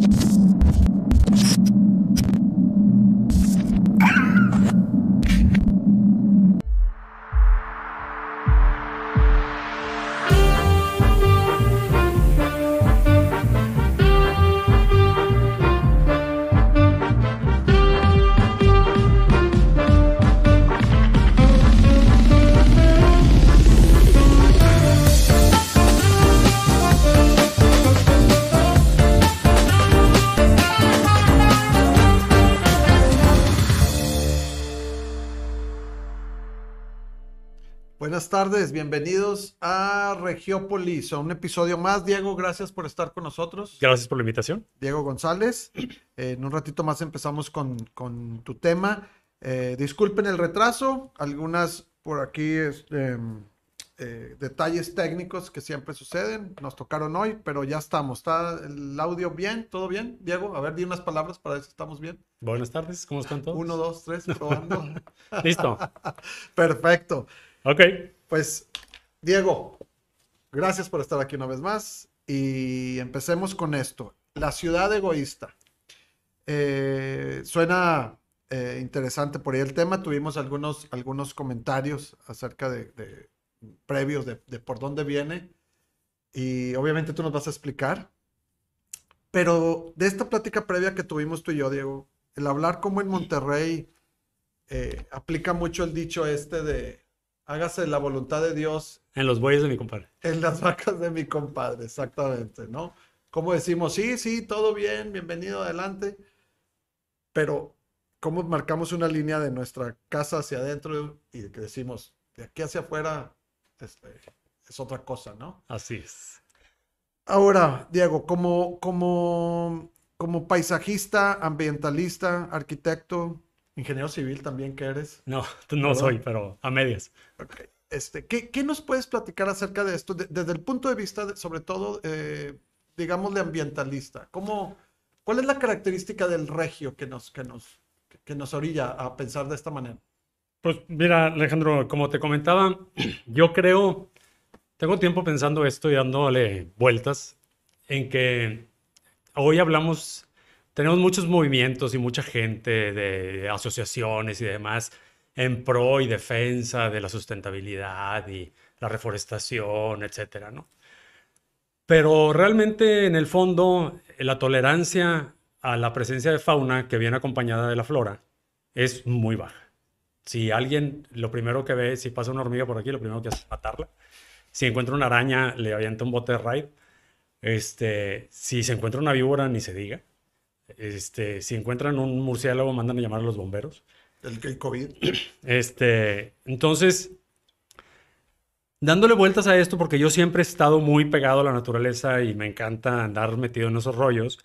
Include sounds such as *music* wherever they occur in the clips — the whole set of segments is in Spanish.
you Buenas tardes, bienvenidos a Regiópolis, a un episodio más. Diego, gracias por estar con nosotros. Gracias por la invitación. Diego González. Eh, en un ratito más empezamos con, con tu tema. Eh, disculpen el retraso, algunas por aquí este, eh, detalles técnicos que siempre suceden, nos tocaron hoy, pero ya estamos. ¿Está el audio bien? ¿Todo bien? Diego, a ver, di unas palabras para ver si estamos bien. Buenas tardes, ¿cómo están todos? Uno, dos, tres, probando. *laughs* Listo. *laughs* Perfecto. Ok. Pues, Diego, gracias por estar aquí una vez más y empecemos con esto. La ciudad egoísta. Eh, suena eh, interesante por ahí el tema. Tuvimos algunos, algunos comentarios acerca de, de previos de, de por dónde viene y obviamente tú nos vas a explicar. Pero de esta plática previa que tuvimos tú y yo, Diego, el hablar como en Monterrey eh, aplica mucho el dicho este de hágase la voluntad de Dios En los bueyes de mi compadre. en las vacas de mi compadre, exactamente, ¿no? Como decimos, sí, sí, todo bien, bienvenido adelante, pero ¿cómo marcamos una línea de nuestra casa hacia adentro y que decimos, de aquí hacia afuera este, es otra cosa, ¿no? Así es. Ahora, Diego, como, como, como paisajista, ambientalista, arquitecto, ingeniero civil también que eres, No, *laughs* no ¿Perdón? soy, pero a medias. Ok. Este, ¿qué, qué nos puedes platicar acerca de esto? de- desde el punto de vista, de- sobre todo, eh, digamos, de ambientalista. ¿Cómo, ¿Cuál es la característica del regio que nos, que, nos, que nos orilla a pensar de esta manera? Pues mira, Alejandro, como te comentaba, *clears throat* yo creo, tengo tiempo pensando esto y dándole vueltas en que hoy hablamos, tenemos muchos movimientos y mucha gente de asociaciones y demás en pro y defensa de la sustentabilidad y la reforestación, etcétera, ¿no? Pero realmente en el fondo la tolerancia a la presencia de fauna que viene acompañada de la flora es muy baja. Si alguien lo primero que ve, si pasa una hormiga por aquí, lo primero que hace es matarla. Si encuentra una araña, le avienta un bote de raid. Este, si se encuentra una víbora, ni se diga. Este, si encuentran un murciélago, mandan a llamar a los bomberos. El, el COVID. *clears throat* Este, entonces, dándole vueltas a esto, porque yo siempre he estado muy pegado a la naturaleza y me encanta andar metido en esos rollos,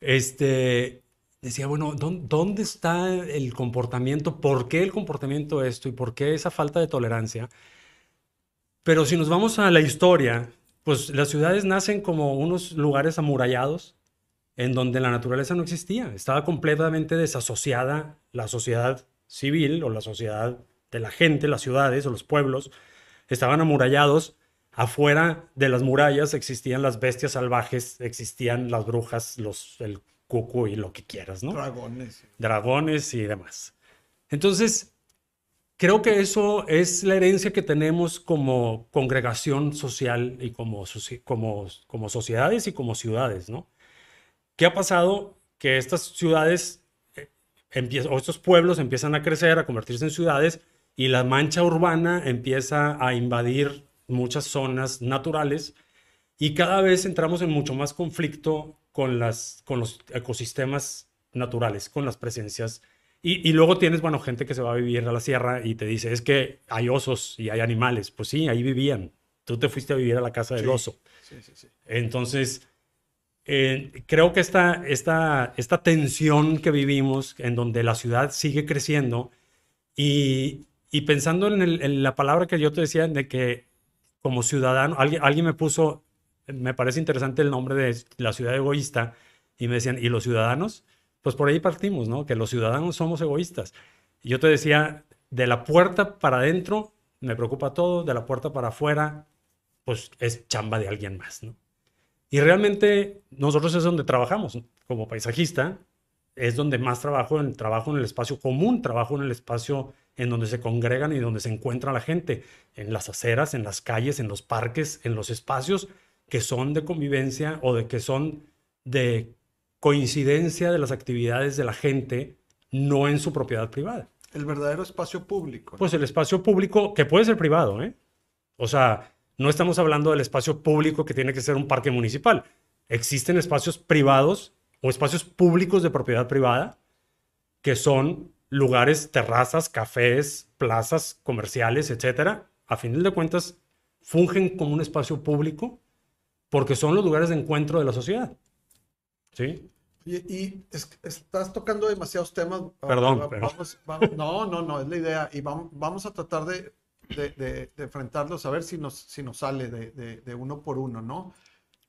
este, decía, bueno, ¿dó- ¿dónde está el comportamiento? ¿Por qué el comportamiento esto y por qué esa falta de tolerancia? Pero si nos vamos a la historia, pues las ciudades nacen como unos lugares amurallados en donde la naturaleza no existía. Estaba completamente desasociada la sociedad civil o la sociedad de la gente, las ciudades o los pueblos. Estaban amurallados. Afuera de las murallas existían las bestias salvajes, existían las brujas, los, el cuco y lo que quieras, ¿no? Dragones. dragones y demás. Entonces, creo que eso es la herencia que tenemos como congregación social y como, como, como sociedades y como ciudades, ¿no? ¿Qué ha pasado? Que estas ciudades eh, o estos pueblos empiezan a crecer, a convertirse en ciudades y la mancha urbana empieza a invadir muchas zonas naturales y cada vez entramos en mucho más conflicto con, las, con los ecosistemas naturales, con las presencias. Y, y luego tienes, bueno, gente que se va a vivir a la sierra y te dice, es que hay osos y hay animales. Pues sí, ahí vivían. Tú te fuiste a vivir a la casa del Sí. oso. Sí, sí, sí. Entonces, eh, creo que esta, esta, tensión que vivimos, en donde la ciudad sigue creciendo, y, pensando en, la palabra que yo te decía, de que como ciudadano, alguien, me puso, me parece interesante el nombre de la ciudad egoísta, y me decían, ¿y los ciudadanos? Pues por ahí partimos, ¿no? Que los ciudadanos somos egoístas. Yo te decía, de la puerta para adentro, me preocupa todo, de la puerta para afuera, pues es chamba de alguien más, ¿no? Y realmente nosotros es donde trabajamos. Como paisajista, es donde más trabajo, en, trabajo en el espacio común, trabajo en el espacio en donde se congregan y donde se encuentra la gente, en las aceras, en las calles, en los parques, en los espacios que son de convivencia o de que son de coincidencia de las actividades de la gente, no en su propiedad privada. El verdadero espacio público. Pues el espacio público, que puede ser privado, ¿eh? O sea, no estamos hablando del espacio público que tiene que ser un parque municipal. Existen espacios privados o espacios públicos de propiedad privada que son lugares, terrazas, cafés, plazas comerciales, etcétera. A fin de cuentas, fungen como un espacio público porque son los lugares de encuentro de la sociedad. ¿Sí? Y, estás tocando demasiados temas. Perdón. no, no, no, es la idea. Y vamos, vamos a tratar de, de, enfrentarlos, a ver si nos, si nos sale de, uno por uno, ¿no?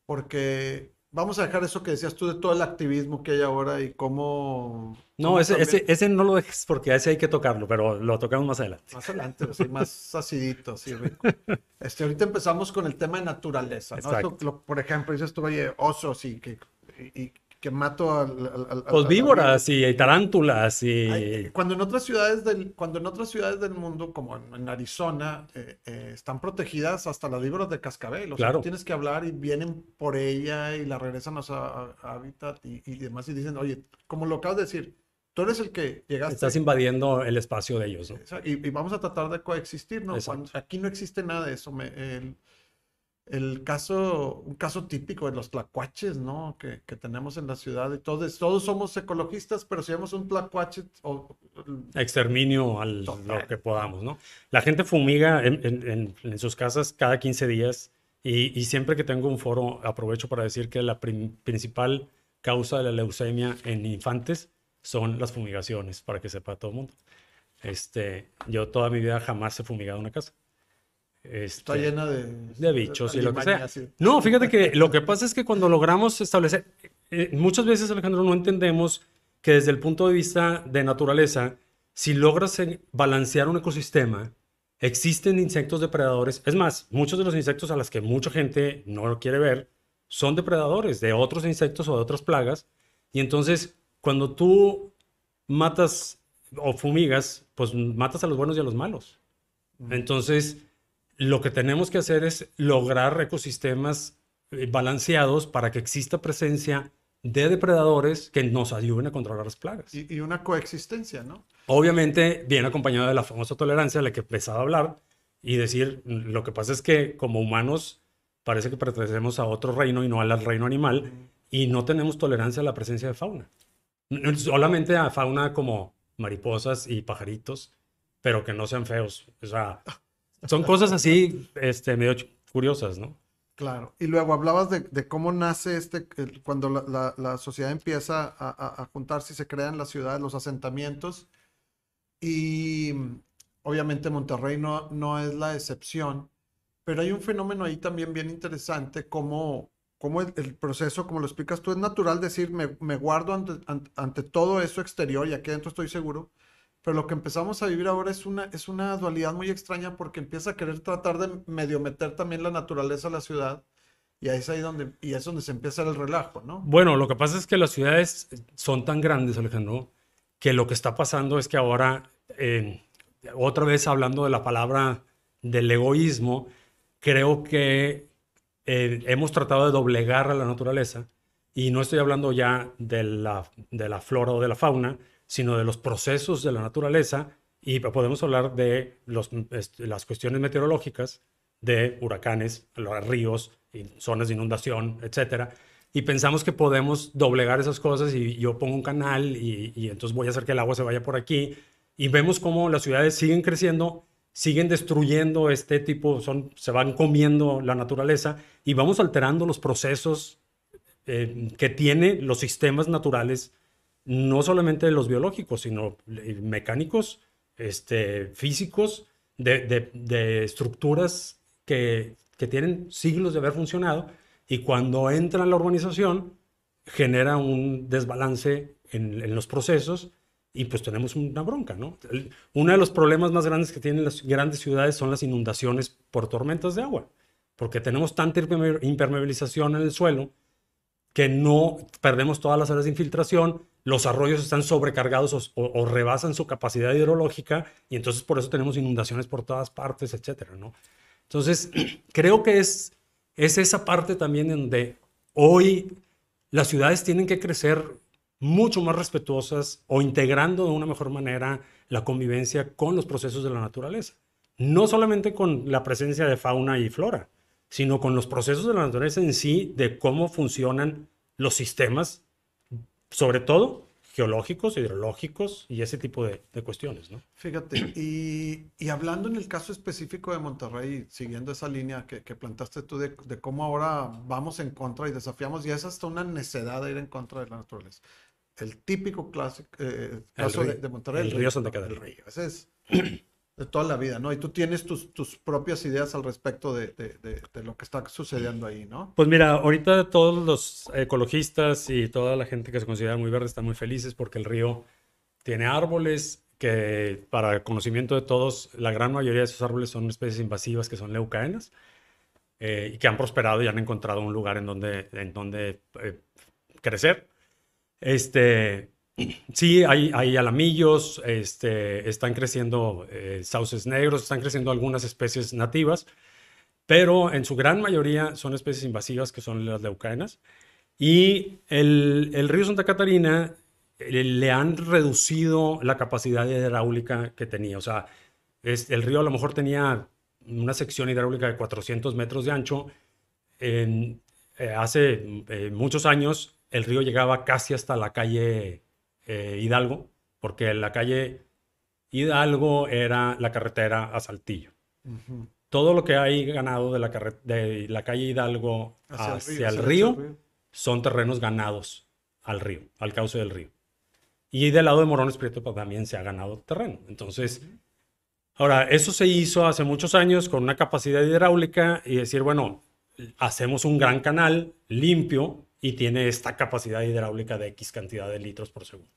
Porque vamos a dejar eso que decías tú de todo el activismo que hay ahora y cómo... No, ese, ese, no lo dejes porque ese hay que tocarlo, pero lo tocamos más adelante. Más adelante, más acidito, así rico. Este, ahorita empezamos con el tema de naturaleza, ¿no? por ejemplo, dices tú, oye, osos y que... Y, que mato al... pues víboras y tarántulas y... cuando, en otras ciudades del, cuando en otras ciudades del mundo, como en, Arizona, eh, eh, están protegidas hasta las víboras de cascabel. O sea, tienes que hablar y vienen por ella y la regresan a su hábitat y, demás y dicen, oye, como lo acabas de decir, tú eres el que llegaste. Estás invadiendo el espacio de ellos. ¿no? Y, vamos a tratar de coexistir, ¿no? aquí no existe nada de eso. Me, el, el caso, un caso típico de los tlacuaches, ¿no? Que, tenemos en la ciudad y todos, todos somos ecologistas, pero si vemos un tlacuache o... Exterminio al lo que podamos, ¿no? La gente fumiga en, sus casas cada 15 días y, siempre que tengo un foro aprovecho para decir que la principal causa de la leucemia en infantes son las fumigaciones, para que sepa todo el mundo. Este, yo toda mi vida jamás he fumigado una casa. Está este, llena de, de bichos y lo que sea. No, fíjate que lo que pasa es que cuando logramos establecer, eh, muchas veces Alejandro no entendemos que desde el punto de vista de naturaleza, si logras balancear un ecosistema, existen insectos depredadores. Es más, muchos de los insectos a los que mucha gente no lo quiere ver son depredadores de otros insectos o de otras plagas. Y entonces, cuando tú matas o fumigas, pues matas a los buenos y a los malos. Entonces, lo que tenemos que hacer es lograr ecosistemas eh, balanceados para que exista presencia de depredadores que nos ayuden a controlar las plagas. Y, una coexistencia, ¿no? Obviamente, bien acompañada de la famosa tolerancia, de la que empezaba a hablar, y decir, lo que pasa es que como humanos parece que pertenecemos a otro reino y no al reino animal, y no tenemos tolerancia a la presencia de fauna. Solamente a fauna como mariposas y pajaritos, pero que no sean feos. O sea, son cosas así, este, medio curiosas, ¿no? Claro. Y luego hablabas de, cómo nace este, cuando la, sociedad empieza a, juntarse y se crean las ciudades, los asentamientos. Y obviamente Monterrey no, no es la excepción, pero hay un fenómeno ahí también bien interesante, como, como el, proceso, como lo explicas tú, es natural decir, me, me guardo ante, ante, todo eso exterior y aquí adentro estoy seguro, pero lo que empezamos a vivir ahora es una, es una dualidad muy extraña porque empieza a querer tratar de medio meter también la naturaleza a la ciudad. Y ahí es ahí donde, y es donde se empieza el relajo, ¿no? Bueno, lo que pasa es que las ciudades son tan grandes, Alejandro, que lo que está pasando es que ahora, eh, otra vez hablando de la palabra del egoísmo, creo que eh, hemos tratado de doblegar a la naturaleza, y no estoy hablando ya de la, de la flora o de la fauna, sino de los procesos de la naturaleza y podemos hablar de este, las cuestiones meteorológicas, de huracanes, ríos, zonas de inundación, etc. Y pensamos que podemos doblegar esas cosas y yo pongo un canal y, entonces voy a hacer que el agua se vaya por aquí. Y vemos cómo las ciudades siguen creciendo, siguen destruyendo este tipo, se van comiendo la naturaleza y vamos alterando los procesos eh, que tienen los sistemas naturales no solamente los biológicos, sino mecánicos, este, físicos, de, estructuras que, tienen siglos de haber funcionado y cuando entra en la urbanización genera un desbalance en, los procesos y pues tenemos una bronca, ¿no? uno de los problemas más grandes que tienen las grandes ciudades son las inundaciones por tormentas de agua. porque tenemos tanta impermeabilización en el suelo que no perdemos todas las áreas de infiltración, los arroyos están sobrecargados o, rebasan su capacidad hidrológica y entonces por eso tenemos inundaciones por todas partes, etcétera, ¿no? Entonces, *clears throat* creo que es, es esa parte también en donde hoy las ciudades tienen que crecer mucho más respetuosas o integrando de una mejor manera la convivencia con los procesos de la naturaleza. No solamente con la presencia de fauna y flora, sino con los procesos de la naturaleza en sí, de cómo funcionan los sistemas, sobre todo geológicos, hidrológicos y ese tipo de, cuestiones, ¿no? Fíjate, y, y, hablando en el caso específico de Monterrey, siguiendo esa línea que, que plantaste tú de, de, cómo ahora vamos en contra y desafiamos, y es hasta una necedad de ir en contra de la naturaleza. El típico clásico, eh, caso de, Monterrey. El, río Santa Catarina. El río, ese es *clears throat* de toda la vida, ¿no? Y tú tienes tus, tus propias ideas al respecto de, de, lo que está sucediendo ahí, ¿no? Pues mira, ahorita todos los ecologistas y toda la gente que se considera muy verde están muy felices porque el río tiene árboles que, para el conocimiento de todos, la gran mayoría de esos árboles son especies invasivas que son leucaenas eh, y que han prosperado y han encontrado un lugar en donde, en donde eh, crecer. Este, Sí, hay, alamillos, este, están creciendo eh, sauces negros, están creciendo algunas especies nativas, pero en su gran mayoría son especies invasivas que son las leucaenas. Y el, río Santa Catarina eh, le han reducido la capacidad hidráulica que tenía. O sea, es, el río a lo mejor tenía una sección hidráulica de 400 metros de ancho. Eh, hace muchos años el río llegaba casi hasta la calle eh, Hidalgo, porque la calle Hidalgo era la carretera a Saltillo. Todo lo que hay ganado de la, de la calle Hidalgo hacia, el, río, son terrenos ganados al río, al cauce del río. Y del lado de Morones Prieto pues, también se ha ganado terreno. Entonces, ahora, eso se hizo hace muchos años con una capacidad hidráulica y decir, bueno, hacemos un gran canal limpio y tiene esta capacidad hidráulica de X cantidad de litros por segundo.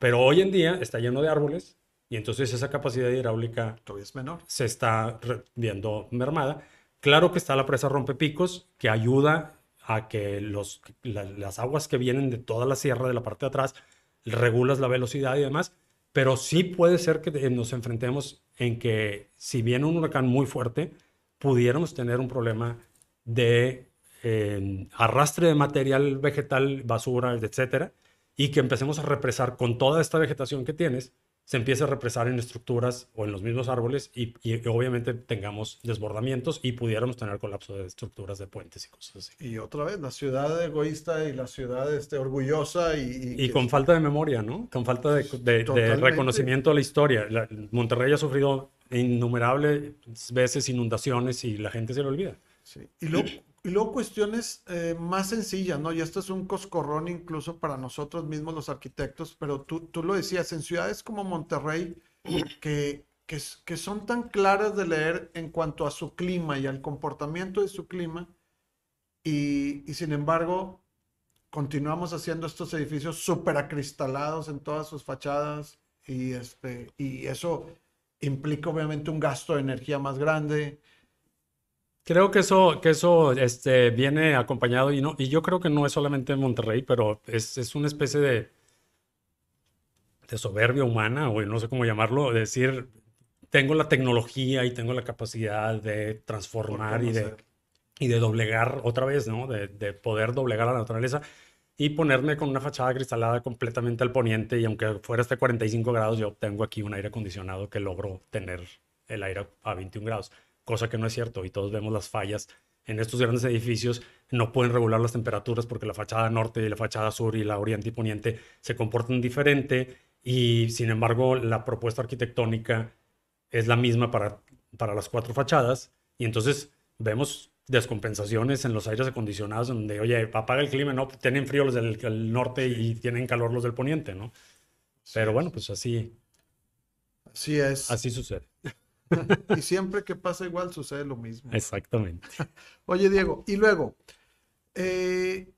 Pero hoy en día está lleno de árboles y entonces esa capacidad hidráulica es menor. se está viendo mermada. Claro que está la presa Rompepicos que ayuda a que los, las aguas que vienen de toda la sierra de la parte de atrás regulas la velocidad y demás, pero sí puede ser que nos enfrentemos en que si viene un huracán muy fuerte, pudiéramos tener un problema de arrastre de material vegetal, basura, etcétera, y que empecemos a represar con toda esta vegetación que tienes, se empiece a represar en estructuras o en los mismos árboles y, obviamente tengamos desbordamientos y pudiéramos tener colapso de estructuras de puentes y cosas así. Y otra vez, la ciudad egoísta y la ciudad este, orgullosa y... Y, con falta de memoria, ¿no? Con falta de, reconocimiento de la historia. Monterrey ha sufrido innumerables veces inundaciones y la gente se lo olvida. Sí. Y luego, y luego cuestiones eh, más sencillas, ¿no? Y esto es un coscorrón incluso para nosotros mismos los arquitectos, pero tú, tú lo decías, en ciudades como Monterrey, que, que, que, son tan claras de leer en cuanto a su clima y al comportamiento de su clima, y, y sin embargo continuamos haciendo estos edificios súper acristalados en todas sus fachadas, y, este, y eso implica obviamente un gasto de energía más grande, Creo que eso, que eso este, viene acompañado y, no, y yo creo que no es solamente en Monterrey, pero es, es una especie de, de soberbia humana, o no sé cómo llamarlo, decir, tengo la tecnología y tengo la capacidad de transformar y de, y de doblegar otra vez, ¿no? De, de, poder doblegar a la naturaleza y ponerme con una fachada cristalada completamente al poniente y aunque fuera este 45 grados, yo tengo aquí un aire acondicionado que logro tener el aire a 21 grados cosa que no es cierto y todos vemos las fallas. En estos grandes edificios no pueden regular las temperaturas porque la fachada norte y la fachada sur y la oriente y poniente se comportan diferente y sin embargo la propuesta arquitectónica es la misma para, para las cuatro fachadas y entonces vemos descompensaciones en los aires acondicionados donde, oye, apaga el clima, no, tienen frío los del norte y tienen calor los del poniente, ¿no? Pero bueno, pues así. Así es. Así sucede. Y siempre que pasa igual sucede lo mismo. Exactamente. *laughs* Oye, Diego, y luego, eh,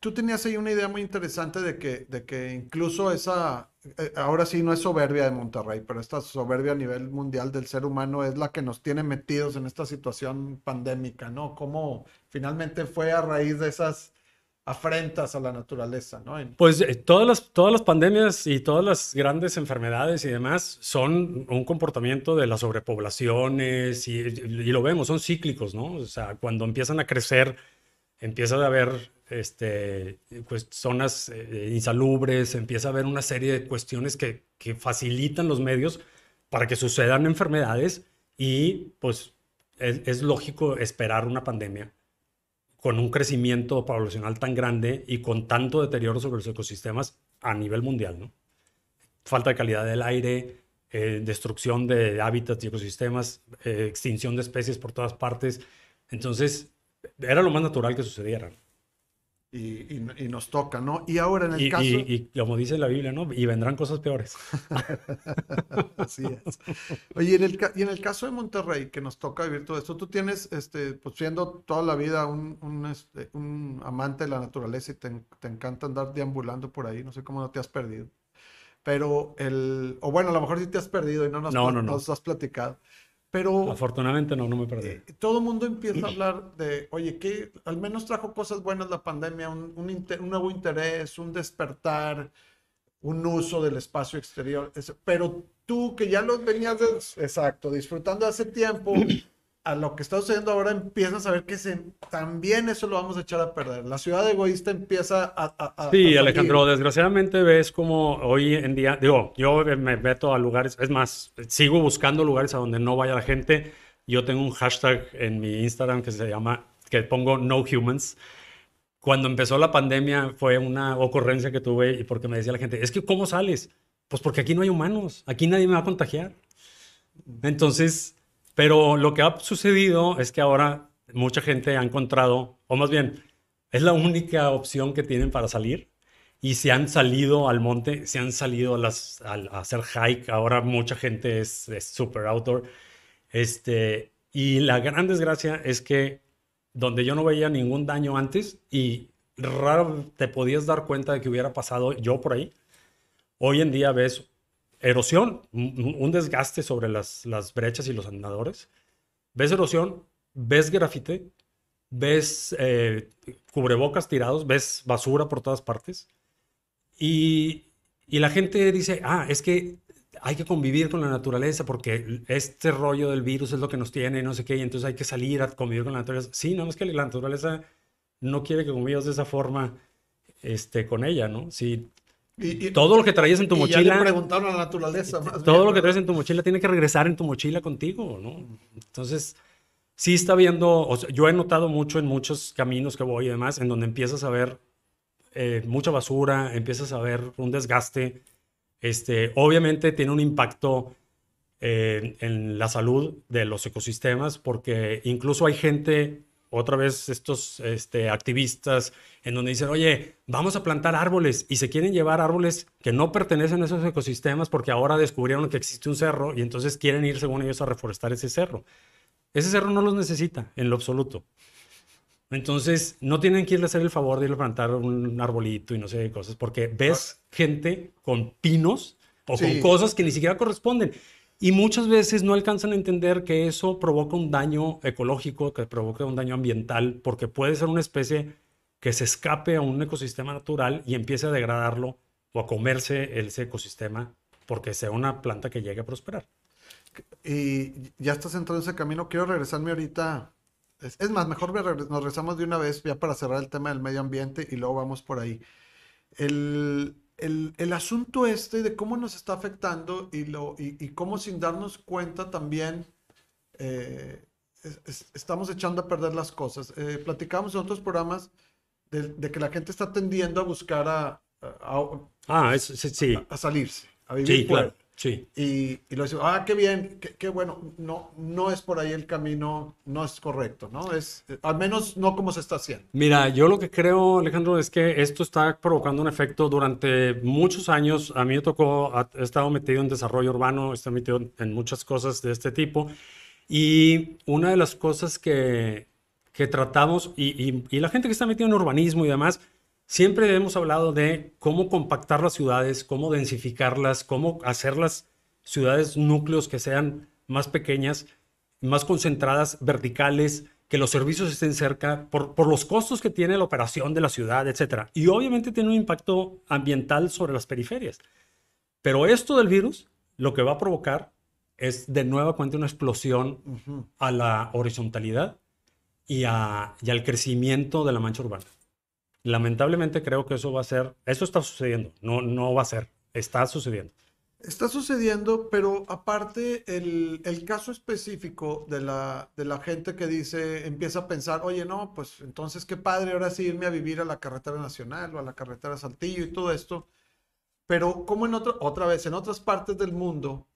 tú tenías ahí una idea muy interesante de que, de que incluso esa, eh, ahora sí no es soberbia de Monterrey, pero esta soberbia a nivel mundial del ser humano es la que nos tiene metidos en esta situación pandémica, ¿no? Cómo finalmente fue a raíz de esas afrentas a la naturaleza, ¿no? Pues eh, todas, las, todas las pandemias y todas las grandes enfermedades y demás son un comportamiento de las sobrepoblaciones y, lo vemos, son cíclicos, ¿no? O sea, cuando empiezan a crecer, empieza a haber este, pues, zonas eh, insalubres, empieza a haber una serie de cuestiones que, que facilitan los medios para que sucedan enfermedades y pues es, es lógico esperar una pandemia con un crecimiento poblacional tan grande y con tanto deterioro sobre los ecosistemas a nivel mundial, ¿no? Falta de calidad del aire, eh, destrucción de hábitats y ecosistemas, eh, extinción de especies por todas partes. Entonces, era lo más natural que sucediera. Y, y, nos toca, ¿no? Y ahora en el caso... Y, como dice la Biblia, ¿no? Y vendrán cosas peores. *laughs* Así es. Oye, en el, y en el caso de Monterrey, que nos toca vivir todo esto, tú tienes, este, pues siendo toda la vida un, un, este, un amante de la naturaleza y te, te, encanta andar deambulando por ahí, no sé cómo no te has perdido. Pero el... O bueno, a lo mejor sí te has perdido y no nos, no, no, no. nos has platicado. Pero... Afortunadamente no, no me perdí. Eh, todo el mundo empieza a hablar de, oye, que al menos trajo cosas buenas la pandemia, un, un, un, nuevo interés, un despertar, un uso del espacio exterior. Pero tú que ya lo venías, exacto, disfrutando hace tiempo, a lo que está sucediendo ahora empiezas a ver que se, también eso lo vamos a echar a perder. La ciudad egoísta empieza a... sí, Alejandro, desgraciadamente ves como hoy en día, digo, yo me meto a lugares, es más, sigo buscando lugares a donde no vaya la gente. Yo tengo un hashtag en mi Instagram que se llama, que pongo no humans. Cuando empezó la pandemia fue una ocurrencia que tuve y porque me decía la gente, es que ¿cómo sales? Pues porque aquí no hay humanos, aquí nadie me va a contagiar. Entonces, pero lo que ha sucedido es que ahora mucha gente ha encontrado, o más bien, es la única opción que tienen para salir. Y se han salido al monte, se han salido a, las, a, hacer hike. Ahora mucha gente es, super outdoor. Este, y la gran desgracia es que donde yo no veía ningún daño antes y raro te podías dar cuenta de que hubiera pasado yo por ahí, hoy en día ves erosión, un desgaste sobre las, las brechas y los andadores. Ves erosión, ves grafite, ves eh, cubrebocas tirados, ves basura por todas partes. Y, y, la gente dice, ah, es que hay que convivir con la naturaleza porque este rollo del virus es lo que nos tiene, no sé qué, y entonces hay que salir a convivir con la naturaleza. Sí, no, es que la naturaleza no quiere que convivas de esa forma este, con ella, ¿no? Si y, todo lo que traías en tu mochila. Ya le preguntaron a la naturaleza. todo lo que traes en tu mochila tiene que regresar en tu mochila contigo, ¿no? Entonces, sí está viendo. yo he notado mucho en muchos caminos que voy y demás, en donde empiezas a ver eh, mucha basura, empiezas a ver un desgaste. Este, obviamente tiene un impacto eh, en la salud de los ecosistemas, porque incluso hay gente otra vez estos este, activistas en donde dicen, oye, vamos a plantar árboles y se quieren llevar árboles que no pertenecen a esos ecosistemas porque ahora descubrieron que existe un cerro y entonces quieren ir, según ellos, a reforestar ese cerro. Ese cerro no los necesita en lo absoluto. Entonces, no tienen que irle a hacer el favor de ir a plantar un arbolito y no sé qué cosas, porque ves gente con pinos o con cosas que ni siquiera corresponden. Y muchas veces no alcanzan a entender que eso provoca un daño ecológico, que provoca un daño ambiental, porque puede ser una especie que se escape a un ecosistema natural y empiece a degradarlo o a comerse ese ecosistema porque sea una planta que llegue a prosperar. Y ya estás entrando en ese camino. Quiero regresarme ahorita. Es, más, mejor nos regresamos de una vez ya para cerrar el tema del medio ambiente y luego vamos por ahí. El, el, asunto este de cómo nos está afectando y, lo, y, cómo sin darnos cuenta también eh, estamos echando a perder las cosas. Eh, platicamos en otros programas de, que la gente está tendiendo a buscar a, ah, sí. a, salirse, a vivir sí, Claro. Sí. Y, y lo dice, ah, qué bien, qué, bueno, no, no es por ahí el camino, no es correcto, ¿no? Es, al menos no como se está haciendo. Mira, yo lo que creo, Alejandro, es que esto está provocando un efecto durante muchos años. A mí me tocó, he estado metido en desarrollo urbano, he estado metido en muchas cosas de este tipo. Y una de las cosas que, que tratamos, y, y, y la gente que está metida en urbanismo y demás, siempre hemos hablado de cómo compactar las ciudades, cómo densificarlas, cómo hacer las ciudades núcleos que sean más pequeñas, más concentradas, verticales, que los servicios estén cerca, por, por, los costos que tiene la operación de la ciudad, etc. Y obviamente tiene un impacto ambiental sobre las periferias. Pero esto del virus lo que va a provocar es de nueva cuenta una explosión a la horizontalidad y, a, y al crecimiento de la mancha urbana. Lamentablemente creo que eso va a ser, eso está sucediendo, no, no va a ser, está sucediendo. Está sucediendo, pero aparte el, el, caso específico de la, de la gente que dice, empieza a pensar, oye, no, pues entonces qué padre ahora sí irme a vivir a la carretera nacional o a la carretera Saltillo y todo esto. Pero como en otro, otra vez, en otras partes del mundo,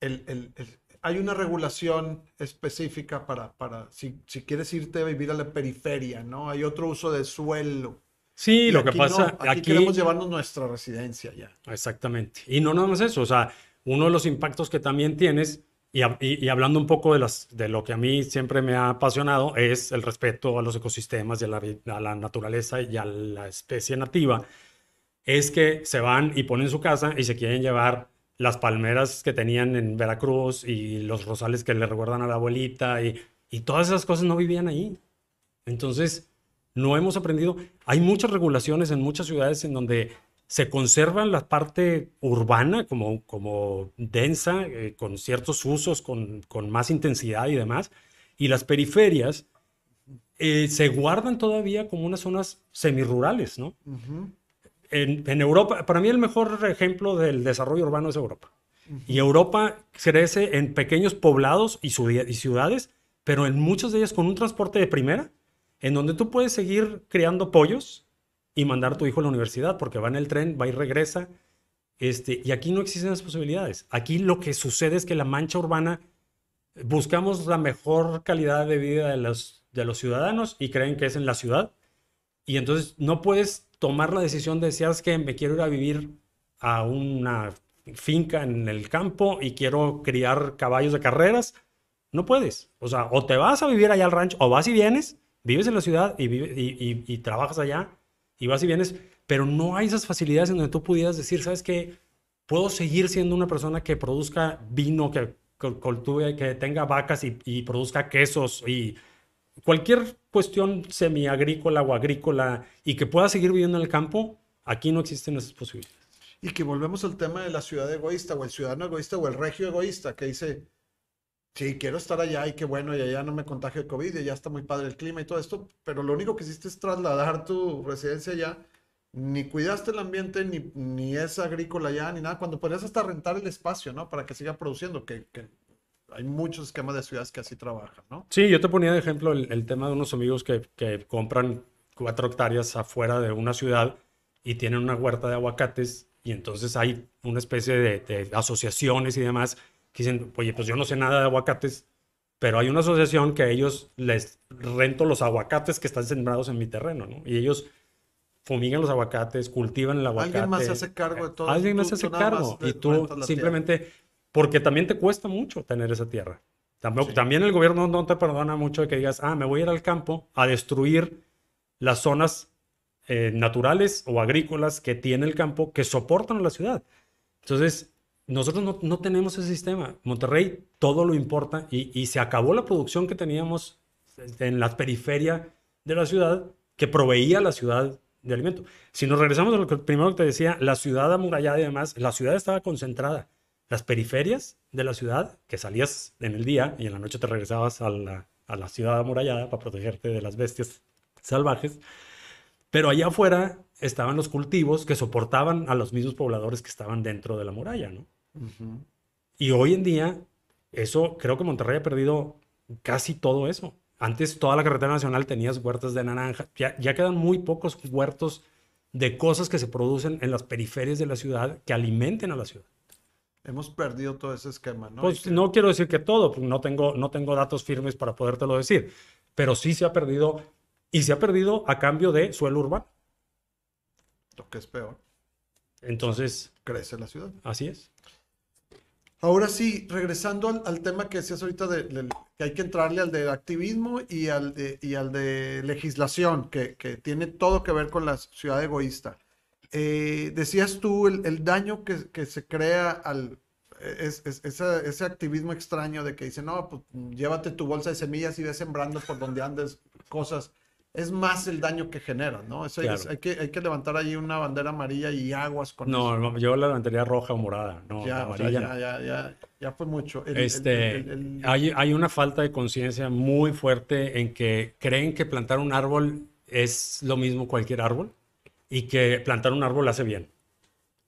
el, el, hay una regulación específica para, para si, si, quieres irte a vivir a la periferia, ¿no? Hay otro uso de suelo. Sí, lo que pasa, aquí, aquí, queremos llevarnos nuestra residencia ya. Exactamente. Y no nada más eso, o sea, uno de los impactos que también tienes, y, y, y, hablando un poco de, las, de lo que a mí siempre me ha apasionado, es el respeto a los ecosistemas y a la, a la naturaleza y a la especie nativa, es que se van y ponen su casa y se quieren llevar las palmeras que tenían en Veracruz y los rosales que le recuerdan a la abuelita y, y todas esas cosas no vivían ahí. Entonces, no hemos aprendido. Hay muchas regulaciones en muchas ciudades en donde se conserva la parte urbana como, como densa, eh, con ciertos usos, con, con, más intensidad y demás, y las periferias eh, se guardan todavía como unas zonas semirurales, ¿no? Uh en, Europa, para mí el mejor ejemplo del desarrollo urbano es Europa. Y Europa crece en pequeños poblados y, y, ciudades, pero en muchas de ellas con un transporte de primera, en donde tú puedes seguir criando pollos y mandar a tu hijo a la universidad, porque va en el tren, va y regresa. Este, y aquí no existen las posibilidades. Aquí lo que sucede es que la mancha urbana, buscamos la mejor calidad de vida de los, de los ciudadanos y creen que es en la ciudad. Y entonces no puedes tomar la decisión de decir, que me quiero ir a vivir a una finca en el campo y quiero criar caballos de carreras, no puedes. O sea, o te vas a vivir allá al rancho, o vas y vienes, vives en la ciudad y, y, trabajas allá, y vas y vienes, pero no hay esas facilidades en donde tú pudieras decir, ¿sabes qué? Puedo seguir siendo una persona que produzca vino, que cultive, que tenga vacas y, y produzca quesos y cualquier cuestión semiagrícola o agrícola y que pueda seguir viviendo en el campo, aquí no existen esas posibilidades. Y que volvemos al tema de la ciudad egoísta o el ciudadano egoísta o el regio egoísta que dice, sí, quiero estar allá y qué bueno, y allá no me contagio de COVID y allá está muy padre el clima y todo esto, pero lo único que hiciste es trasladar tu residencia allá, ni cuidaste el ambiente, ni, ni es agrícola allá, ni nada, cuando podrías hasta rentar el espacio, ¿no? Para que siga produciendo, que, que hay muchos esquemas de ciudades que así trabajan, ¿no? Sí, yo te ponía de ejemplo el, tema de unos amigos que, que, compran cuatro hectáreas afuera de una ciudad y tienen una huerta de aguacates y entonces hay una especie de, asociaciones y demás que dicen, oye, pues yo no sé nada de aguacates, pero hay una asociación que a ellos les rento los aguacates que están sembrados en mi terreno, ¿no? Y ellos fumigan los aguacates, cultivan el aguacate. Alguien más se hace cargo de todo. Alguien más se hace cargo. Y tú simplemente porque también te cuesta mucho tener esa tierra. También, el gobierno no te perdona mucho de que digas, ah, me voy a ir al campo a destruir las zonas eh, naturales o agrícolas que tiene el campo que soportan a la ciudad. Entonces, nosotros no, no tenemos ese sistema. Monterrey todo lo importa y, y, se acabó la producción que teníamos en la periferia de la ciudad que proveía a la ciudad de alimento. Si nos regresamos a lo que primero que te decía, la ciudad amurallada y demás, la ciudad estaba concentrada las periferias de la ciudad, que salías en el día y en la noche te regresabas a la, a la ciudad amurallada para protegerte de las bestias salvajes. Pero allá afuera estaban los cultivos que soportaban a los mismos pobladores que estaban dentro de la muralla, ¿no? Y hoy en día, eso, creo que Monterrey ha perdido casi todo eso. Antes toda la carretera nacional tenías huertas de naranja. Ya, ya quedan muy pocos huertos de cosas que se producen en las periferias de la ciudad que alimenten a la ciudad. Hemos perdido todo ese esquema, ¿no? Pues no quiero decir que todo, no tengo, no tengo datos firmes para podértelo decir, pero sí se ha perdido y se ha perdido a cambio de suelo urbano. Lo que es peor. Entonces. Crece la ciudad. Así es. Ahora sí, regresando al, tema que decías ahorita de, que hay que entrarle al de activismo y al de, y al de legislación, que, tiene todo que ver con la ciudad egoísta. Eh, decías tú el, daño que, se crea al es, ese, activismo extraño de que dice, no, pues llévate tu bolsa de semillas y ve sembrando por donde andes cosas es más el daño que genera, ¿no? hay, que, hay que levantar ahí una bandera amarilla y aguas con no, eso. No, yo la levantaría roja o morada, no, ya, amarilla. ya, ya, ya, ya, fue mucho. este, hay, hay una falta de conciencia muy fuerte en que creen que plantar un árbol es lo mismo cualquier árbol y que plantar un árbol hace bien.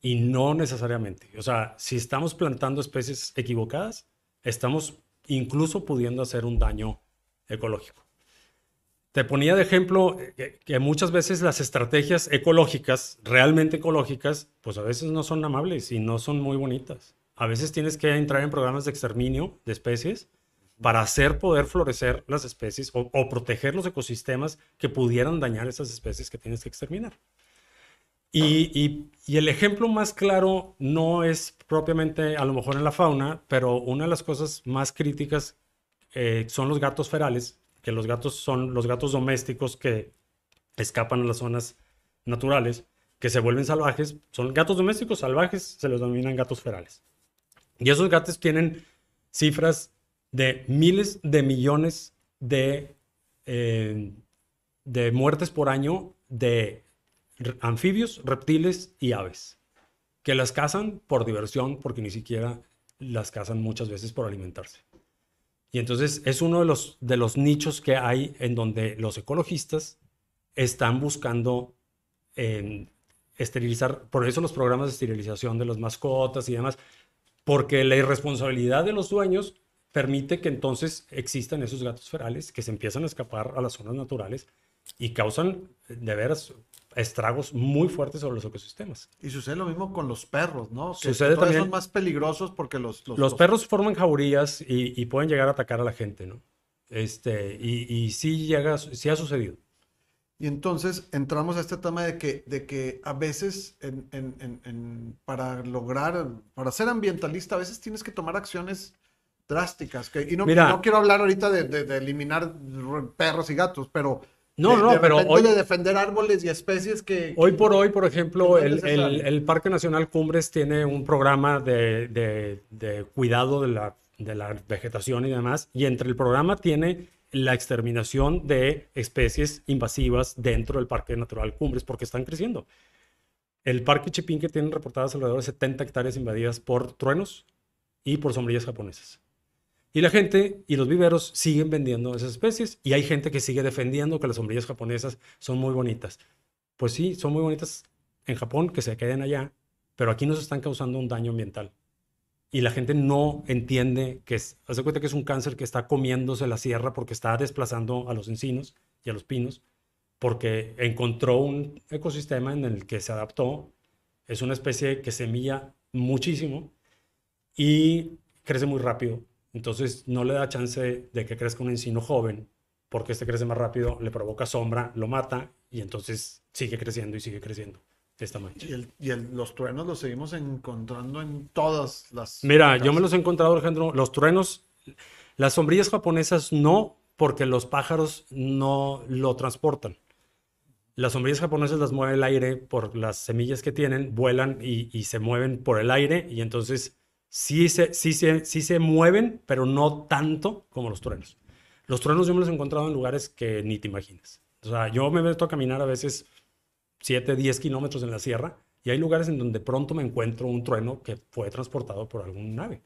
Y no necesariamente. O sea, si estamos plantando especies equivocadas, estamos incluso pudiendo hacer un daño ecológico. Te ponía de ejemplo que, muchas veces las estrategias ecológicas, realmente ecológicas, pues a veces no son amables y no son muy bonitas. A veces tienes que entrar en programas de exterminio de especies para hacer poder florecer las especies o, proteger los ecosistemas que pudieran dañar esas especies que tienes que exterminar. Y, el ejemplo más claro no es propiamente a lo mejor en la fauna, pero una de las cosas más críticas eh, son los gatos ferales, que los gatos son los gatos domésticos que escapan a las zonas naturales, que se vuelven salvajes, son gatos domésticos salvajes, se los denominan gatos ferales. Y esos gatos tienen cifras de miles de millones de, eh, de muertes por año de anfibios, reptiles y aves, que las cazan por diversión, porque ni siquiera las cazan muchas veces por alimentarse. Y entonces es uno de los, de los nichos que hay en donde los ecologistas están buscando esterilizar, por eso los programas de esterilización de las mascotas y demás, porque la irresponsabilidad de los dueños permite que entonces existan esos gatos ferales que se empiezan a escapar a las zonas naturales y causan de veras estragos muy fuertes sobre los ecosistemas. Y sucede lo mismo con los perros, ¿no? Que sucede también. Son más peligrosos porque los... Los, perros forman jaurías y, pueden llegar a atacar a la gente, ¿no? Este, y, y sí, llega, sí ha sucedido. Y entonces entramos a este tema de que, de que a veces para lograr, para ser ambientalista, a veces tienes que tomar acciones drásticas. Que, y no, no quiero hablar ahorita de, de eliminar perros y gatos, pero no, no, pero hoy de defender árboles y especies que... Hoy por hoy, por ejemplo, el, el, Parque Nacional Cumbres tiene un programa de, de, de cuidado de la, de la, vegetación y demás, y entre el programa tiene la exterminación de especies invasivas dentro del Parque Natural Cumbres porque están creciendo. El Parque Chipinque tiene reportadas alrededor de 70 hectáreas invadidas por truenos y por sombrillas japonesas. Y la gente y los viveros siguen vendiendo esas especies y hay gente que sigue defendiendo que las sombrillas japonesas son muy bonitas. Pues sí, son muy bonitas en Japón, que se queden allá, pero aquí nos están causando un daño ambiental. Y la gente no entiende que es, hace cuenta que es un cáncer que está comiéndose la sierra porque está desplazando a los encinos y a los pinos, porque encontró un ecosistema en el que se adaptó. Es una especie que semilla muchísimo y crece muy rápido entonces no le da chance de que crezca un encino joven, porque este crece más rápido, le provoca sombra, lo mata y entonces sigue creciendo y sigue creciendo esta manera. Y, los truenos los seguimos encontrando en todas las... Mira, yo me los he encontrado, Alejandro, los truenos, las sombrillas japonesas no, porque los pájaros no lo transportan. Las sombrillas japonesas las mueve el aire por las semillas que tienen, vuelan y, y se mueven por el aire y entonces sí se, sí, se, sí se mueven, pero no tanto como los truenos. Los truenos yo me los he encontrado en lugares que ni te imaginas. O sea, yo me meto a caminar a veces 7, 10 kilómetros en la sierra y hay lugares en donde pronto me encuentro un trueno que fue transportado por algún nave.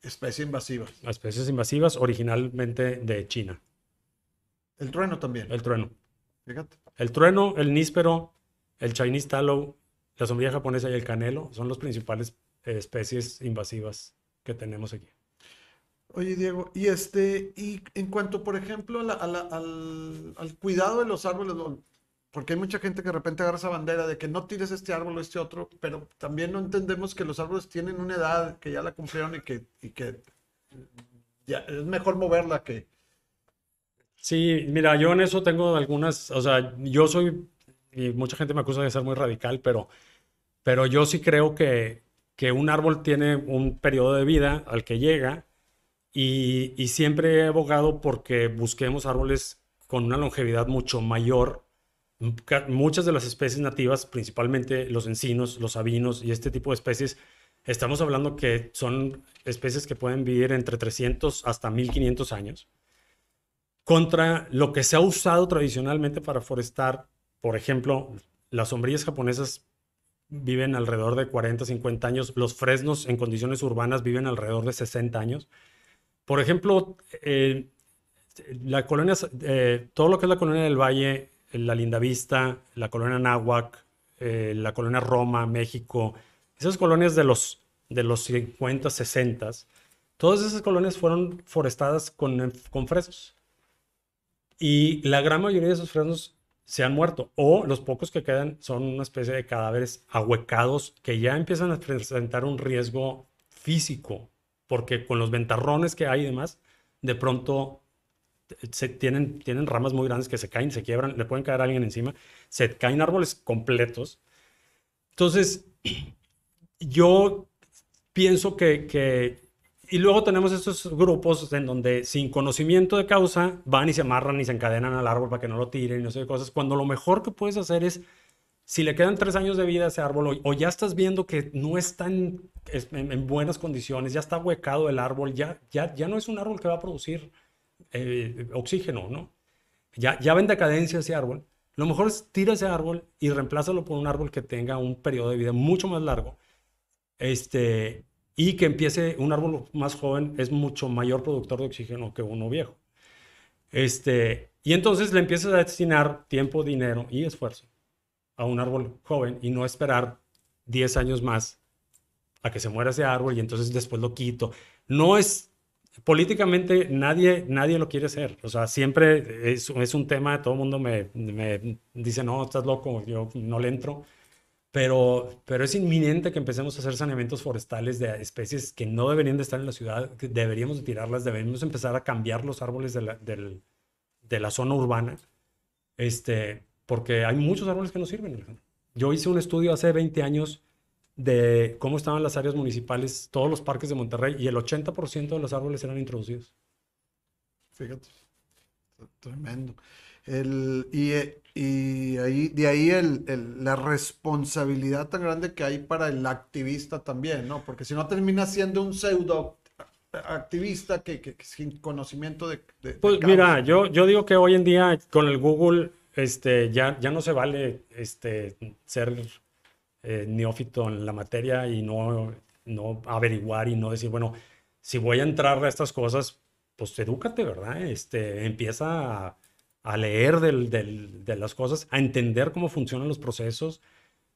Especies invasivas. Especies invasivas originalmente de China. El trueno también. El trueno. Fíjate. El trueno, el níspero, el Chinese tallow, la sombrilla japonesa y el canelo son los principales especies invasivas que tenemos aquí. Oye, Diego, y este, y en cuanto, por ejemplo, al, cuidado de los árboles, porque hay mucha gente que de repente agarra esa bandera de que no tires este árbol o este otro, pero también no entendemos que los árboles tienen una edad que ya la cumplieron y que, y que ya, es mejor moverla que... Sí, mira, yo en eso tengo algunas, o sea, yo soy, y mucha gente me acusa de ser muy radical, pero, pero yo sí creo que que un árbol tiene un periodo de vida al que llega y, siempre he abogado porque busquemos árboles con una longevidad mucho mayor. Muchas de las especies nativas, principalmente los encinos, los sabinos y este tipo de especies, estamos hablando que son especies que pueden vivir entre 300 hasta 1500 años contra lo que se ha usado tradicionalmente para forestar. Por ejemplo, las sombrillas japonesas viven alrededor de 40, 50 años. Los fresnos en condiciones urbanas viven alrededor de 60 años. Por ejemplo, eh, la colonia, eh, todo lo que es la colonia del Valle, la Lindavista, la colonia Náhuac, eh, la colonia Roma, México, esas colonias de los, de los 50, 60, todas esas colonias fueron forestadas con, con fresnos. Y la gran mayoría de esos fresnos se han muerto o los pocos que quedan son una especie de cadáveres ahuecados que ya empiezan a presentar un riesgo físico porque con los ventarrones que hay y demás, de pronto se tienen, tienen ramas muy grandes que se caen, se quiebran, le pueden caer a alguien encima, se caen árboles completos. Entonces, *clears throat* yo pienso que, que y luego tenemos estos grupos en donde sin conocimiento de causa van y se amarran y se encadenan al árbol para que no lo tiren y no sé qué cosas, cuando lo mejor que puedes hacer es, si le quedan tres años de vida a ese árbol o, ya estás viendo que no está en, en, buenas condiciones, ya está huecado el árbol, ya, ya, ya no es un árbol que va a producir eh, oxígeno, ¿no? Ya, ya va en decadencia ese árbol. Lo mejor es tira ese árbol y reemplázalo por un árbol que tenga un periodo de vida mucho más largo. Este, y que empiece un árbol más joven es mucho mayor productor de oxígeno que uno viejo. Este, y entonces le empiezas a destinar tiempo, dinero y esfuerzo a un árbol joven y no esperar 10 años más a que se muera ese árbol y entonces después lo quito. No es políticamente nadie, nadie lo quiere hacer. O sea, siempre es, es un tema, todo el mundo me, me, dice, no, estás loco, yo no le entro. Pero, pero es inminente que empecemos a hacer saneamientos forestales de especies que no deberían de estar en la ciudad, que deberíamos de tirarlas, deberíamos empezar a cambiar los árboles de la, de la zona urbana, este, porque hay muchos árboles que no sirven. Yo hice un estudio hace 20 años de cómo estaban las áreas municipales, todos los parques de Monterrey, y el 80% de los árboles eran introducidos. Fíjate, tremendo. El, y, y ahí, de ahí el, la responsabilidad tan grande que hay para el activista también, ¿no? Porque si no termina siendo un pseudo activista que, que, sin conocimiento de... pues mira, yo, yo digo que hoy en día con el Google este, ya, ya no se vale este, ser eh, neófito en la materia y no, no averiguar y no decir, bueno, si voy a entrar a estas cosas, pues edúcate, ¿verdad? Este, empieza a a leer de las cosas, a entender cómo funcionan los procesos.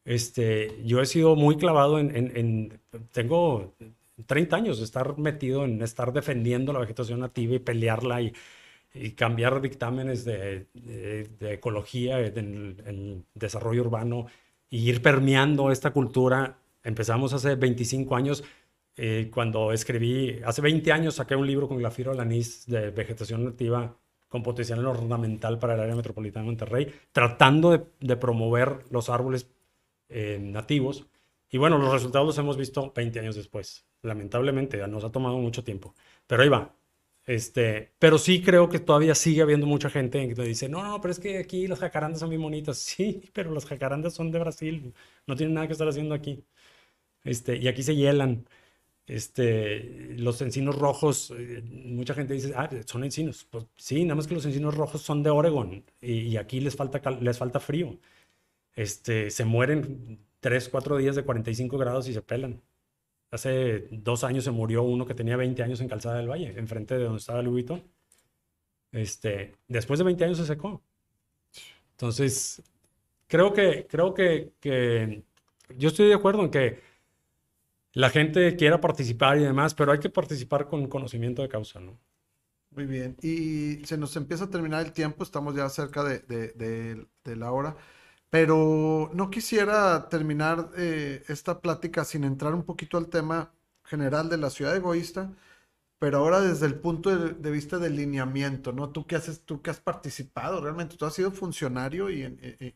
Este, yo he sido muy clavado en, tengo 30 años de estar metido en estar defendiendo la vegetación nativa y pelearla y, cambiar dictámenes de, ecología, en el desarrollo urbano y ir permeando esta cultura. Empezamos hace 25 años, eh, cuando escribí, hace 20 años saqué un libro con Glafiro Alanís de vegetación nativa con potencial ornamental para el área metropolitana de Monterrey, tratando de, promover los árboles eh, nativos. Y bueno, los resultados los hemos visto 20 años después. Lamentablemente, nos ha tomado mucho tiempo. Pero ahí va. Este, pero sí creo que todavía sigue habiendo mucha gente que dice, no, no, pero es que aquí las jacarandas son bien bonitas. *laughs* Sí, pero las jacarandas son de Brasil. No tienen nada que estar haciendo aquí. Este, y aquí se hielan. Este, los encinos rojos, eh, mucha gente dice, ah, son encinos. Pues sí, nada más que los encinos rojos son de Oregon y, aquí les falta, les falta frío. Este, se mueren 3, 4 días de 45 grados y se pelan. Hace dos años se murió uno que tenía 20 años en Calzada del Valle, enfrente de donde estaba Vuitton. Este, después de 20 años se secó. Entonces, creo que, creo que, que yo estoy de acuerdo en que la gente quiera participar y demás, pero hay que participar con conocimiento de causa, ¿no? Muy bien. Y se nos empieza a terminar el tiempo, estamos ya cerca de, la hora, pero no quisiera terminar eh, esta plática sin entrar un poquito al tema general de la ciudad egoísta, pero ahora desde el punto de, vista del lineamiento, ¿no? Tú que, haces, tú que has participado realmente, tú has sido funcionario y,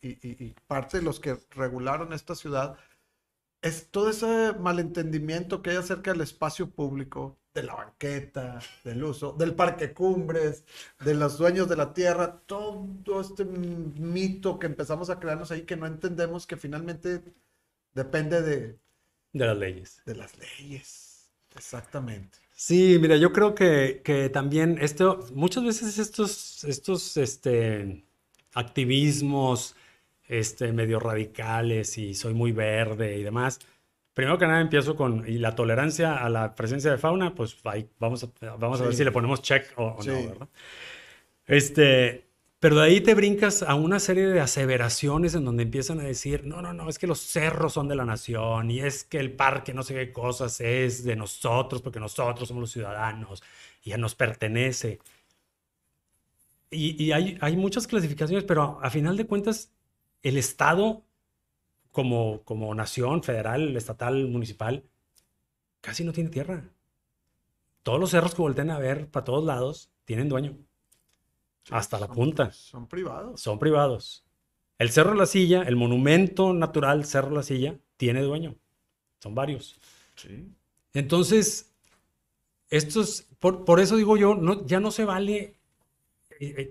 y parte de los que regularon esta ciudad es todo ese malentendimiento que hay acerca del espacio público, de la banqueta, del uso, del parque cumbres, de los dueños de la tierra, todo este mito que empezamos a crearnos ahí que no entendemos que finalmente depende de... De las leyes. De las leyes, exactamente. Sí, mira, yo creo que, que también esto, muchas veces estos, estos este, activismos este, medio radicales y soy muy verde y demás. Primero que nada empiezo con, y la tolerancia a la presencia de fauna, pues ahí vamos a, vamos a ver si le ponemos check o, no, ¿verdad? Este, pero de ahí te brincas a una serie de aseveraciones en donde empiezan a decir, no, no, no, es que los cerros son de la nación y es que el parque no sé qué cosas es de nosotros porque nosotros somos los ciudadanos y ya nos pertenece. Y, y hay, hay, muchas clasificaciones, pero a final de cuentas el Estado, como, como nación federal, estatal, municipal, casi no tiene tierra. Todos los cerros que voltean a ver para todos lados tienen dueño. hasta la punta. Son privados. Son privados. El Cerro de la Silla, el monumento natural Cerro de la Silla, tiene dueño. Son varios. Sí. Entonces, estos, por, por eso digo yo, no, ya no se vale eh, eh,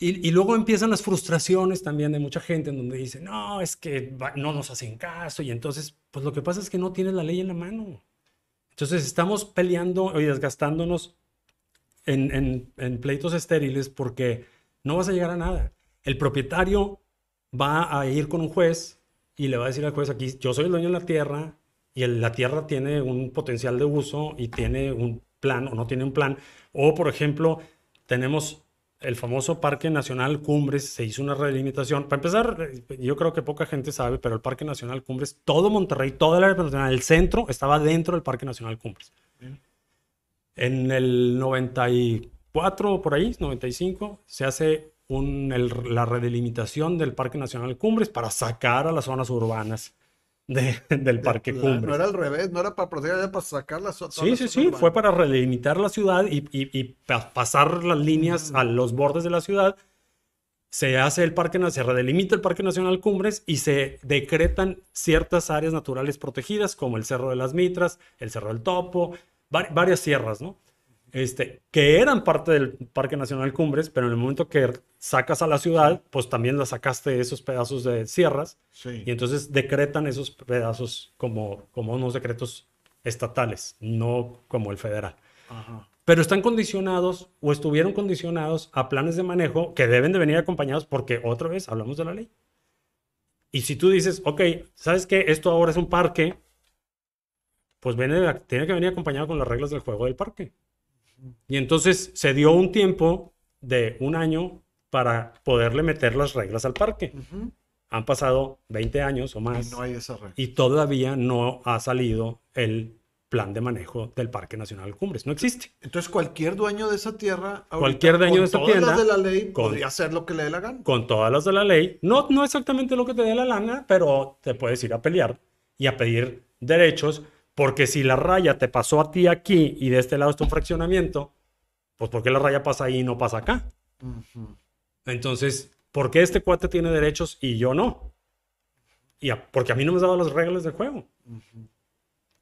y, luego empiezan las frustraciones también de mucha gente en donde dice, no, es que no nos hacen caso y entonces, pues lo que pasa es que no tienes la ley en la mano. Entonces estamos peleando y desgastándonos en, pleitos estériles porque no vas a llegar a nada. El propietario va a ir con un juez y le va a decir al juez aquí, yo soy el dueño de la tierra y la tierra tiene un potencial de uso y tiene un plan o no tiene un plan. O, por ejemplo, tenemos el famoso Parque Nacional Cumbres se hizo una relimitación. Para empezar, yo creo que poca gente sabe, pero el Parque Nacional Cumbres, todo Monterrey, toda la área nacional, el centro estaba dentro del Parque Nacional Cumbres. En el 94, por ahí, 95, se hace la redelimitación del Parque Nacional Cumbres para sacar a las zonas urbanas del Parque Cumbres. No era al revés, no era para proteger, era para sacar las Sí, sí, sí, fue para relimitar la ciudad y, pasar las líneas a los bordes de la ciudad. Se hace el parque, se redelimita el Parque Nacional Cumbres y se decretan ciertas áreas naturales protegidas, como el Cerro de las Mitras, el Cerro del Topo, varias sierras, ¿no? Este, que eran parte del Parque Nacional Cumbres, pero en el momento que sacas a la ciudad, pues también la sacaste esos pedazos de sierras y entonces decretan esos pedazos como, como unos decretos estatales, no como el federal. Pero están condicionados o estuvieron condicionados a planes de manejo que deben de venir acompañados porque otra vez hablamos de la ley. Y si tú dices, ok, ¿sabes qué? Esto ahora es un parque, pues viene, tiene que venir acompañado con las reglas del juego del parque. Y entonces se dio un tiempo de un año para poderle meter las reglas al parque. Han pasado 20 años o más. Y no hay esa. Y todavía no ha salido el plan de manejo del Parque Nacional Cumbres. No existe. Entonces cualquier dueño de esa tierra, cualquier dueño de esa todas tienda, las de la ley, podría hacer lo que le dé la gana. Con todas las de la ley, no, no exactamente lo que te dé la gana, pero te puedes ir a pelear y a pedir derechos porque si la raya te pasó a ti aquí y de este lado está un fraccionamiento, pues ¿por qué la raya pasa ahí y no pasa acá? Entonces, ¿por qué este cuate tiene derechos y yo no? Y porque a mí no me dado las reglas del juego.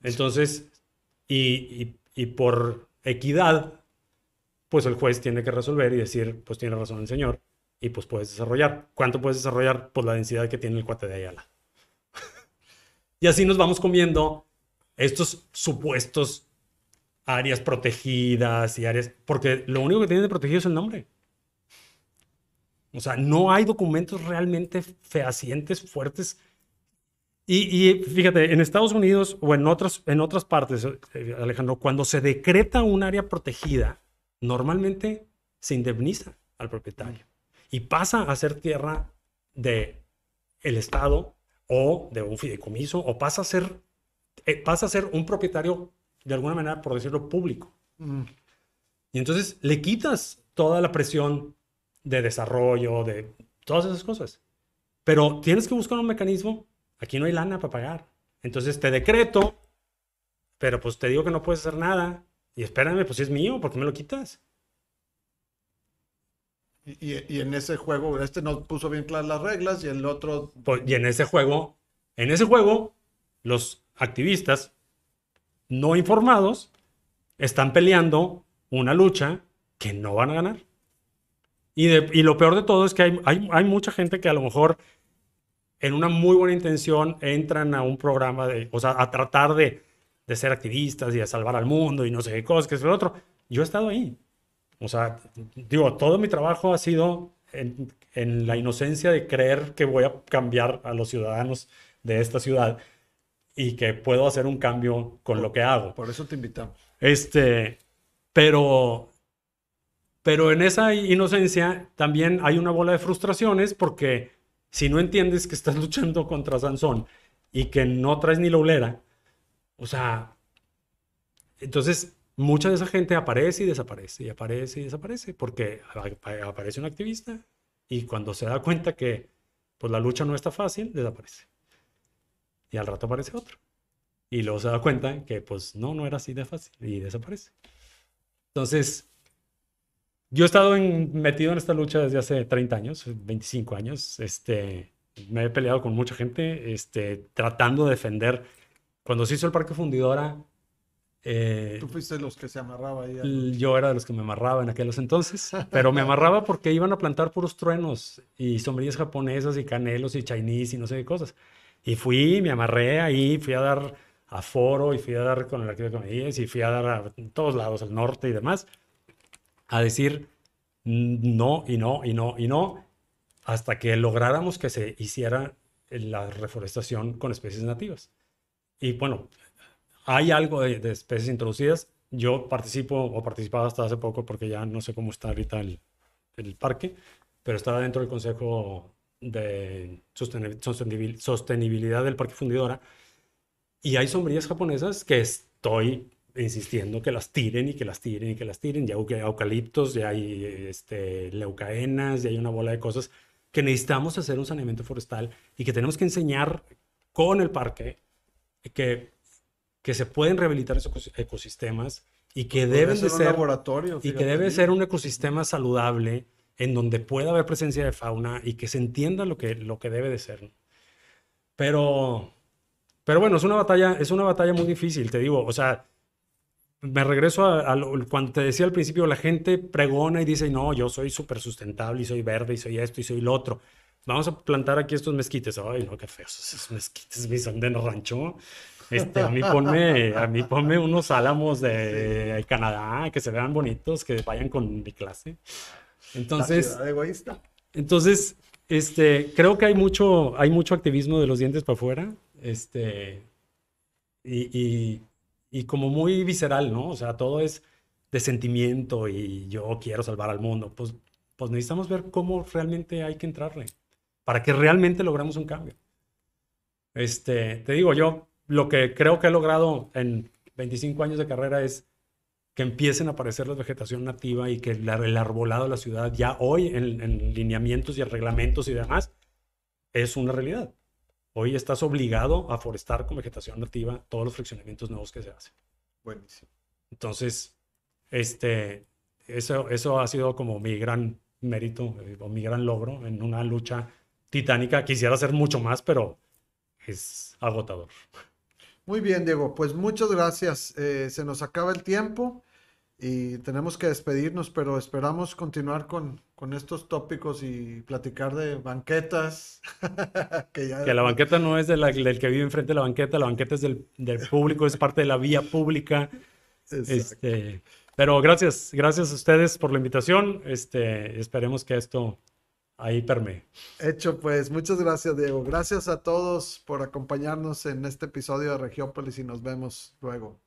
Entonces, y, y, por equidad, pues el juez tiene que resolver y decir, pues tiene razón el señor, y pues puedes desarrollar. ¿Cuánto puedes desarrollar? Pues la densidad que tiene el cuate de Ayala. *laughs* y así nos vamos comiendo estos supuestos áreas protegidas y áreas, porque lo único que tiene de protegido es el nombre. O sea, no hay documentos realmente fehacientes, fuertes. Y, fíjate, en Estados Unidos o en otras, en otras partes, eh, Alejandro, cuando se decreta un área protegida, normalmente se indemniza al propietario y pasa a ser tierra de el Estado o de un fideicomiso o pasa a ser pasa a ser un propietario, de alguna manera, por decirlo, público. Mm. Y entonces le quitas toda la presión de desarrollo, de todas esas cosas. Pero tienes que buscar un mecanismo. Aquí no hay lana para pagar. Entonces te decreto, pero pues te digo que no puedes hacer nada. Y espérame, pues si es mío, ¿por qué me lo quitas? Y, y, en ese juego, este no puso bien claras las reglas y el otro... Pues, y en ese juego En ese juego, los activistas no informados están peleando una lucha que no van a ganar. Y, lo peor de todo es que hay, hay, mucha gente que a lo mejor en una muy buena intención entran a un programa de, o sea, a tratar de, de ser activistas y de salvar al mundo y no sé qué cosas, que es lo otro. Yo he estado ahí. O sea, digo, todo mi trabajo ha sido en la inocencia de creer que voy a cambiar a los ciudadanos de esta ciudad y que puedo hacer un cambio con lo que hago. Por eso te invitamos. Este, pero, pero en esa inocencia también hay una bola de frustraciones porque si no entiendes que estás *laughs* luchando contra Sansón y que no traes ni la ulera, o sea, entonces mucha de esa gente aparece y desaparece, y aparece y desaparece, porque aparece un activista y cuando se da cuenta que pues la lucha no está fácil, desaparece y al rato aparece otro. Y luego se da cuenta que pues no, no era así de fácil y desaparece. Entonces, yo he estado metido en esta lucha desde hace 30 años, 25 años. Este, me he peleado con mucha gente este, tratando de defender. Cuando se hizo el Parque Fundidora... Eh, Tú fuiste de los que se amarraba ahí. Yo era de los que me amarraba en aquellos entonces, pero me amarraba porque iban a plantar puros truenos y sombrillas japonesas y canelos y chinese y no sé qué cosas. Y fui, me amarré ahí, fui a dar a foro y fui a dar con el arquitecto Medías y fui a dar a todos lados, al norte y demás, a decir no y no y no y no, hasta que lográramos que se hiciera la reforestación con especies nativas. Y bueno, hay algo de, de especies introducidas. Yo participo o participaba hasta hace poco porque ya no sé cómo está ahorita el, el parque, pero estaba dentro del consejo de sostenibilidad del Parque Fundidora. Y hay sombrillas japonesas que estoy insistiendo que las tiren y que las tiren y que las tiren. Ya hay eucaliptos, ya hay este, leucaenas, ya hay una bola de cosas que necesitamos hacer un saneamiento forestal y que tenemos que enseñar con el parque que, que se pueden rehabilitar esos ecosistemas y que deben de ser laboratorio, y que debe ser un ecosistema saludable en donde pueda haber presencia de fauna y que se entienda lo que, lo que debe de ser. Pero, pero bueno, es una batalla, es una batalla muy difícil, te digo, o sea, me regreso a, cuando te decía al principio, la gente pregona y dice, no, yo soy súper sustentable y soy verde y soy esto y soy lo otro. Vamos a plantar aquí estos mezquites. Ay, no, qué feos esos mezquites, mis son de rancho. Este, a mí ponme, a mí ponme unos álamos de Canadá que se vean bonitos, que vayan con mi clase. Entonces. Entonces, este, creo que hay mucho, hay mucho activismo de los dientes para afuera, este, y, y, como muy visceral, ¿no? O sea, todo es de sentimiento y yo quiero salvar al mundo. Pues, pues necesitamos ver cómo realmente hay que entrarle para que realmente logremos un cambio. Este, te digo, yo lo que creo que he logrado en 25 años de carrera es que empiecen a aparecer la vegetación nativa y que el, arbolado de la ciudad ya hoy en, lineamientos y reglamentos y demás es una realidad. Hoy estás obligado a forestar con vegetación nativa todos los fraccionamientos nuevos que se hacen. Buenísimo. Entonces, este, eso, eso ha sido como mi gran mérito eh, o mi gran logro en una lucha titánica. Quisiera hacer mucho más, pero es agotador. Muy bien, Diego. Pues muchas gracias. Eh, se nos acaba el tiempo y tenemos que despedirnos, pero esperamos continuar con, con estos tópicos y platicar de banquetas. *laughs* que, la banqueta no es del que vive enfrente de la banqueta, la banqueta es del, del público, es parte de la vía pública. Este, pero gracias, gracias a ustedes por la invitación. Este, esperemos que esto ahí permee. Hecho, pues muchas gracias, Diego. Gracias a todos por acompañarnos en este episodio de Regiópolis y nos vemos luego.